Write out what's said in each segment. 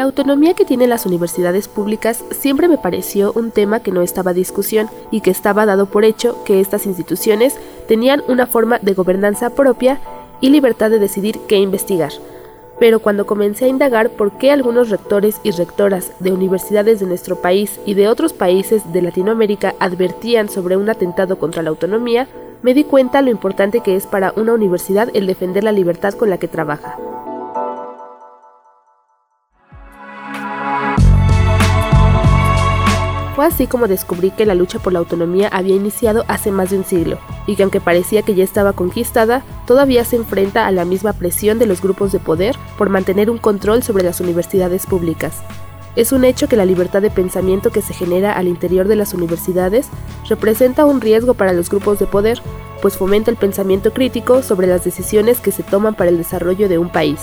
La autonomía que tienen las universidades públicas siempre me pareció un tema que no estaba a discusión y que estaba dado por hecho que estas instituciones tenían una forma de gobernanza propia y libertad de decidir qué investigar. Pero cuando comencé a indagar por qué algunos rectores y rectoras de universidades de nuestro país y de otros países de Latinoamérica advertían sobre un atentado contra la autonomía, me di cuenta lo importante que es para una universidad el defender la libertad con la que trabaja. Fue así como descubrí que la lucha por la autonomía había iniciado hace más de un siglo, y que aunque parecía que ya estaba conquistada, todavía se enfrenta a la misma presión de los grupos de poder por mantener un control sobre las universidades públicas. Es un hecho que la libertad de pensamiento que se genera al interior de las universidades representa un riesgo para los grupos de poder, pues fomenta el pensamiento crítico sobre las decisiones que se toman para el desarrollo de un país.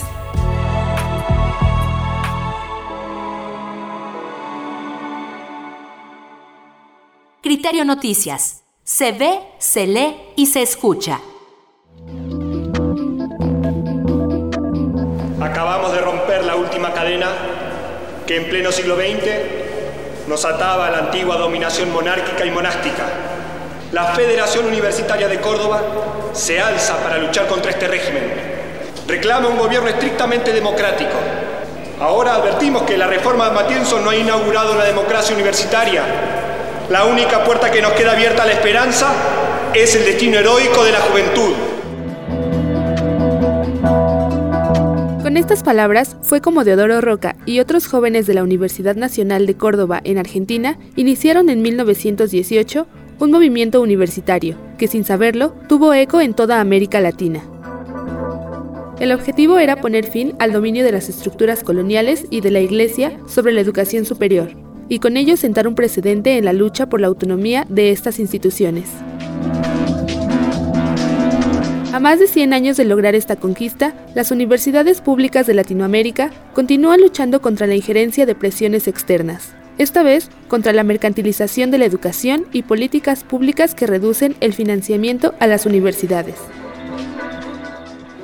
Criterio Noticias. Se ve, se lee y se escucha. Acabamos de romper la última cadena que en pleno siglo XX nos ataba a la antigua dominación monárquica y monástica. La Federación Universitaria de Córdoba se alza para luchar contra este régimen. Reclama un gobierno estrictamente democrático. Ahora advertimos que la reforma de Matienzo no ha inaugurado la democracia universitaria, la única puerta que nos queda abierta a la esperanza es el destino heroico de la juventud. Con estas palabras fue como Deodoro Roca y otros jóvenes de la Universidad Nacional de Córdoba en Argentina iniciaron en 1918 un movimiento universitario que sin saberlo tuvo eco en toda América Latina. El objetivo era poner fin al dominio de las estructuras coloniales y de la Iglesia sobre la educación superior, y con ello sentar un precedente en la lucha por la autonomía de estas instituciones. A más de 100 años de lograr esta conquista, las universidades públicas de Latinoamérica continúan luchando contra la injerencia de presiones externas, esta vez contra la mercantilización de la educación y políticas públicas que reducen el financiamiento a las universidades.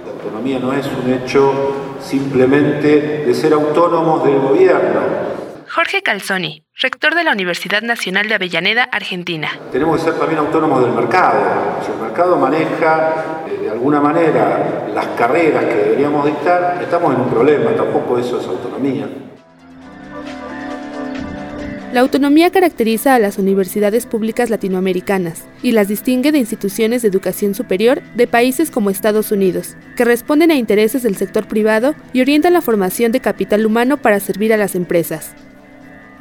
La autonomía no es un hecho simplemente de ser autónomos del gobierno, Jorge Calzoni, rector de la Universidad Nacional de Avellaneda, Argentina. Tenemos que ser también autónomos del mercado. Si el mercado maneja eh, de alguna manera las carreras que deberíamos dictar, estamos en un problema, tampoco eso es autonomía. La autonomía caracteriza a las universidades públicas latinoamericanas y las distingue de instituciones de educación superior de países como Estados Unidos, que responden a intereses del sector privado y orientan la formación de capital humano para servir a las empresas.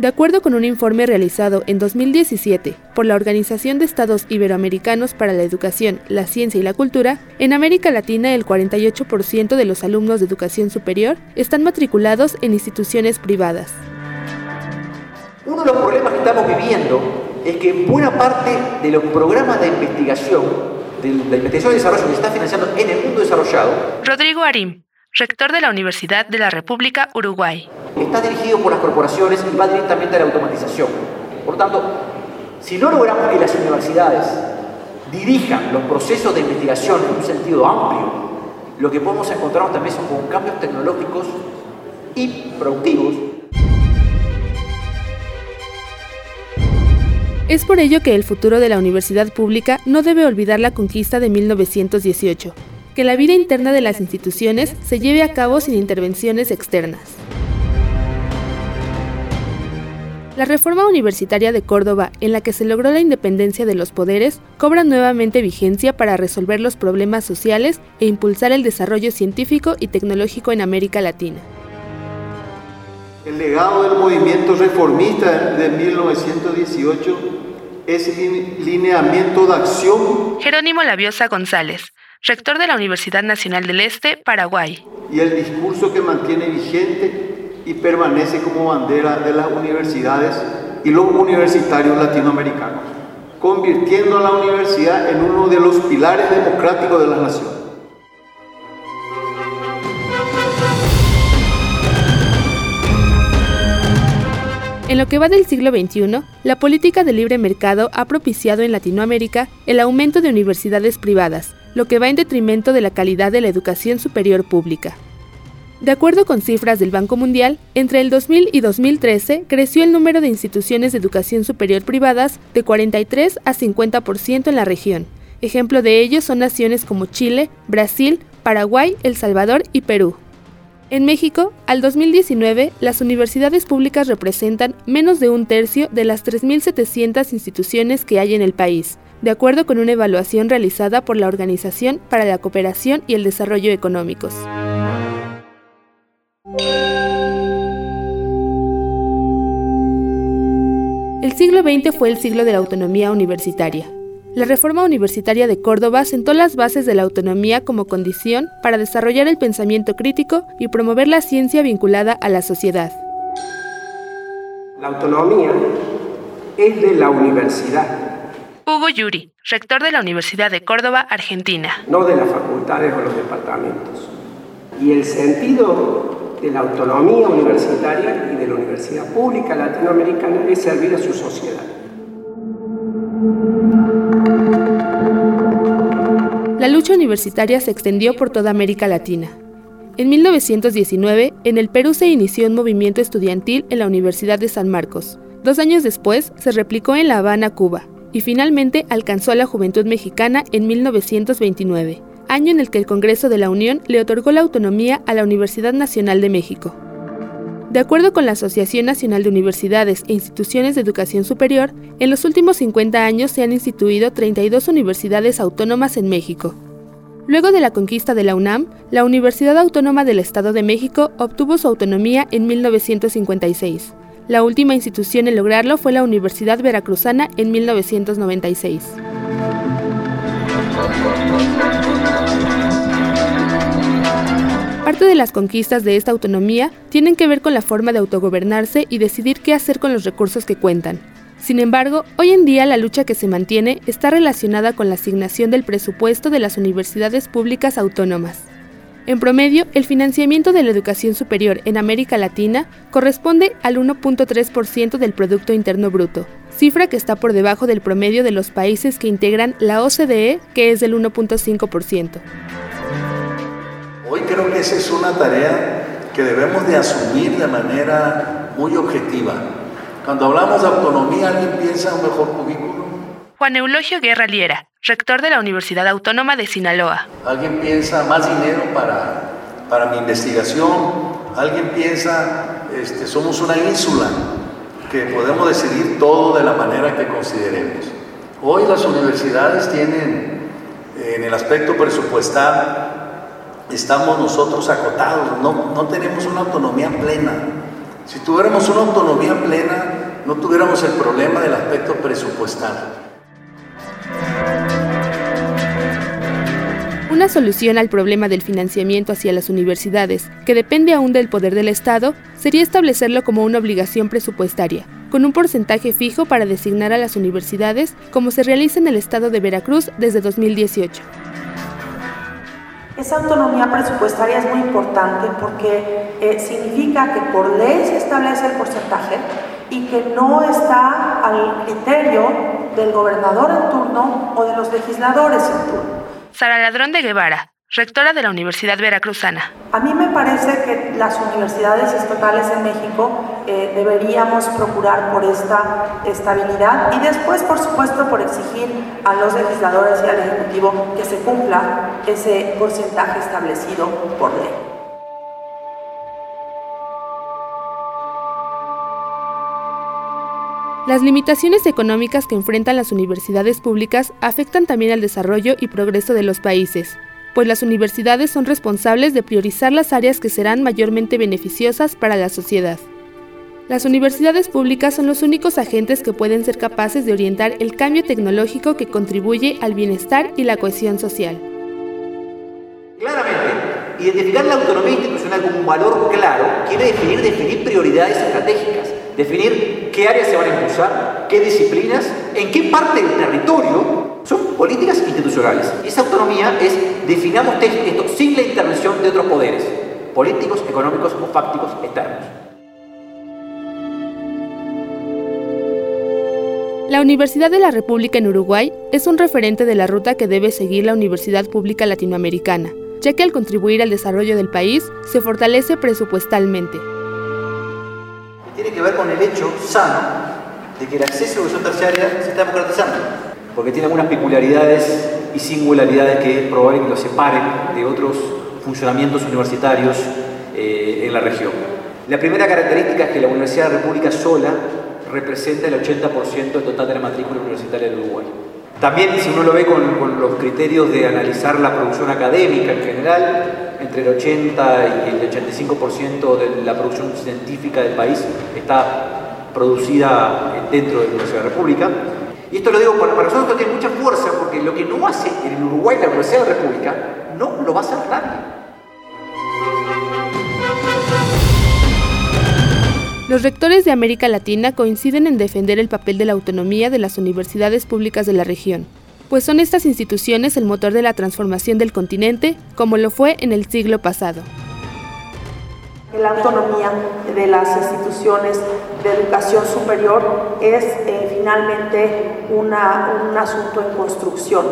De acuerdo con un informe realizado en 2017 por la Organización de Estados Iberoamericanos para la Educación, la Ciencia y la Cultura, en América Latina el 48% de los alumnos de educación superior están matriculados en instituciones privadas. Uno de los problemas que estamos viviendo es que buena parte de los programas de investigación, de la investigación y desarrollo que se está financiando en el mundo desarrollado. Rodrigo Arim, rector de la Universidad de la República Uruguay. Está dirigido por las corporaciones y va directamente a la automatización. Por lo tanto, si no logramos que las universidades dirijan los procesos de investigación en un sentido amplio, lo que podemos encontrarnos también son con cambios tecnológicos y productivos. Es por ello que el futuro de la universidad pública no debe olvidar la conquista de 1918, que la vida interna de las instituciones se lleve a cabo sin intervenciones externas. La reforma universitaria de Córdoba, en la que se logró la independencia de los poderes, cobra nuevamente vigencia para resolver los problemas sociales e impulsar el desarrollo científico y tecnológico en América Latina. El legado del movimiento reformista de 1918 es el lineamiento de acción. Jerónimo Labiosa González, rector de la Universidad Nacional del Este, Paraguay. Y el discurso que mantiene vigente y permanece como bandera de las universidades y los universitarios latinoamericanos, convirtiendo a la universidad en uno de los pilares democráticos de la nación. En lo que va del siglo XXI, la política de libre mercado ha propiciado en Latinoamérica el aumento de universidades privadas, lo que va en detrimento de la calidad de la educación superior pública. De acuerdo con cifras del Banco Mundial, entre el 2000 y 2013 creció el número de instituciones de educación superior privadas de 43 a 50% en la región. Ejemplo de ello son naciones como Chile, Brasil, Paraguay, El Salvador y Perú. En México, al 2019, las universidades públicas representan menos de un tercio de las 3.700 instituciones que hay en el país, de acuerdo con una evaluación realizada por la Organización para la Cooperación y el Desarrollo Económicos. El siglo XX fue el siglo de la autonomía universitaria. La reforma universitaria de Córdoba sentó las bases de la autonomía como condición para desarrollar el pensamiento crítico y promover la ciencia vinculada a la sociedad. La autonomía es de la universidad. Hugo Yuri, rector de la Universidad de Córdoba, Argentina. No de las facultades o los departamentos. Y el sentido de la autonomía universitaria y de la universidad pública latinoamericana es servir a su sociedad. La lucha universitaria se extendió por toda América Latina. En 1919, en el Perú se inició un movimiento estudiantil en la Universidad de San Marcos. Dos años después, se replicó en La Habana, Cuba, y finalmente alcanzó a la juventud mexicana en 1929 año en el que el Congreso de la Unión le otorgó la autonomía a la Universidad Nacional de México. De acuerdo con la Asociación Nacional de Universidades e Instituciones de Educación Superior, en los últimos 50 años se han instituido 32 universidades autónomas en México. Luego de la conquista de la UNAM, la Universidad Autónoma del Estado de México obtuvo su autonomía en 1956. La última institución en lograrlo fue la Universidad Veracruzana en 1996. Parte de las conquistas de esta autonomía tienen que ver con la forma de autogobernarse y decidir qué hacer con los recursos que cuentan. Sin embargo, hoy en día la lucha que se mantiene está relacionada con la asignación del presupuesto de las universidades públicas autónomas. En promedio, el financiamiento de la educación superior en América Latina corresponde al 1.3% del Producto Interno Bruto, cifra que está por debajo del promedio de los países que integran la OCDE, que es del 1.5%. Hoy creo que esa es una tarea que debemos de asumir de manera muy objetiva. Cuando hablamos de autonomía, ¿alguien piensa en un mejor cubículo? Juan Eulogio Guerra Liera, rector de la Universidad Autónoma de Sinaloa. ¿Alguien piensa más dinero para, para mi investigación? ¿Alguien piensa, este, somos una ínsula que podemos decidir todo de la manera que consideremos? Hoy las universidades tienen, en el aspecto presupuestal, estamos nosotros acotados, no, no tenemos una autonomía plena. Si tuviéramos una autonomía plena, no tuviéramos el problema del aspecto presupuestal. Una solución al problema del financiamiento hacia las universidades, que depende aún del poder del Estado, sería establecerlo como una obligación presupuestaria, con un porcentaje fijo para designar a las universidades, como se realiza en el Estado de Veracruz desde 2018. Esa autonomía presupuestaria es muy importante porque eh, significa que por ley se establece el porcentaje y que no está al criterio del gobernador en turno o de los legisladores en turno. Sara Ladrón de Guevara, rectora de la Universidad Veracruzana. A mí me parece que las universidades estatales en México eh, deberíamos procurar por esta estabilidad y después, por supuesto, por exigir a los legisladores y al Ejecutivo que se cumpla ese porcentaje establecido por ley. Las limitaciones económicas que enfrentan las universidades públicas afectan también al desarrollo y progreso de los países, pues las universidades son responsables de priorizar las áreas que serán mayormente beneficiosas para la sociedad. Las universidades públicas son los únicos agentes que pueden ser capaces de orientar el cambio tecnológico que contribuye al bienestar y la cohesión social. Claramente, identificar la autonomía institucional como un valor claro quiere definir, definir prioridades estratégicas, definir qué áreas se van a impulsar, qué disciplinas, en qué parte del territorio son políticas institucionales. Y esa autonomía es, definamos esto sin la intervención de otros poderes, políticos, económicos o fácticos externos. La Universidad de la República en Uruguay es un referente de la ruta que debe seguir la Universidad Pública Latinoamericana, ya que al contribuir al desarrollo del país se fortalece presupuestalmente. Tiene que ver con el hecho sano de que el acceso a la educación terciaria se está democratizando, porque tiene algunas peculiaridades y singularidades que es probable que lo separen de otros funcionamientos universitarios eh, en la región. La primera característica es que la Universidad de la República sola representa el 80% del total de la matrícula universitaria del Uruguay. También, si uno lo ve con, los criterios de analizar la producción académica en general, entre el 80 y el 85% de la producción científica del país está producida dentro de la Universidad de la República. Y esto lo digo para, para nosotros tiene mucha fuerza, porque lo que no hace en Uruguay la Universidad de la República, no lo va a hacer nadie. Los rectores de América Latina coinciden en defender el papel de la autonomía de las universidades públicas de la región, pues son estas instituciones el motor de la transformación del continente, como lo fue en el siglo pasado. La autonomía de las instituciones de educación superior es eh, finalmente un asunto en construcción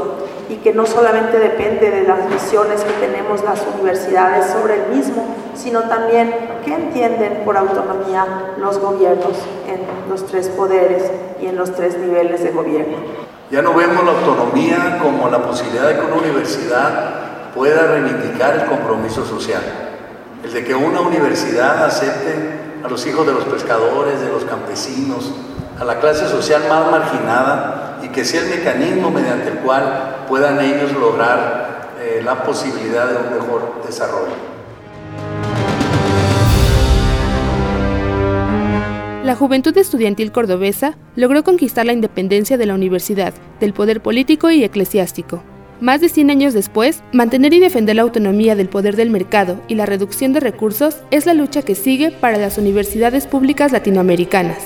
y que no solamente depende de las visiones que tenemos las universidades sobre el mismo, sino también qué entienden por autonomía los gobiernos en los tres poderes y en los tres niveles de gobierno. Ya no vemos la autonomía como la posibilidad de que una universidad pueda reivindicar el compromiso social, el de que una universidad acepte a los hijos de los pescadores, de los campesinos, a la clase social más marginada y que sea el mecanismo mediante el cual puedan ellos lograr eh, la posibilidad de un mejor desarrollo. La juventud estudiantil cordobesa logró conquistar la independencia de la universidad, del poder político y eclesiástico. Más de 100 años después, mantener y defender la autonomía del poder del mercado y la reducción de recursos es la lucha que sigue para las universidades públicas latinoamericanas.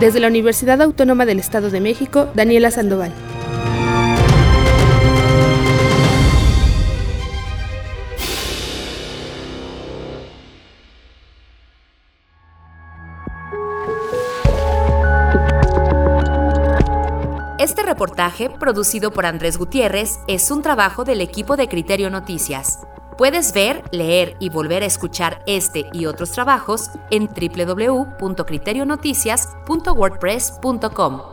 Desde la Universidad Autónoma del Estado de México, Daniela Sandoval. Este reportaje, producido por Andrés Gutiérrez, es un trabajo del equipo de Criterio Noticias. Puedes ver, leer y volver a escuchar este y otros trabajos en www.criterionoticias.wordpress.com.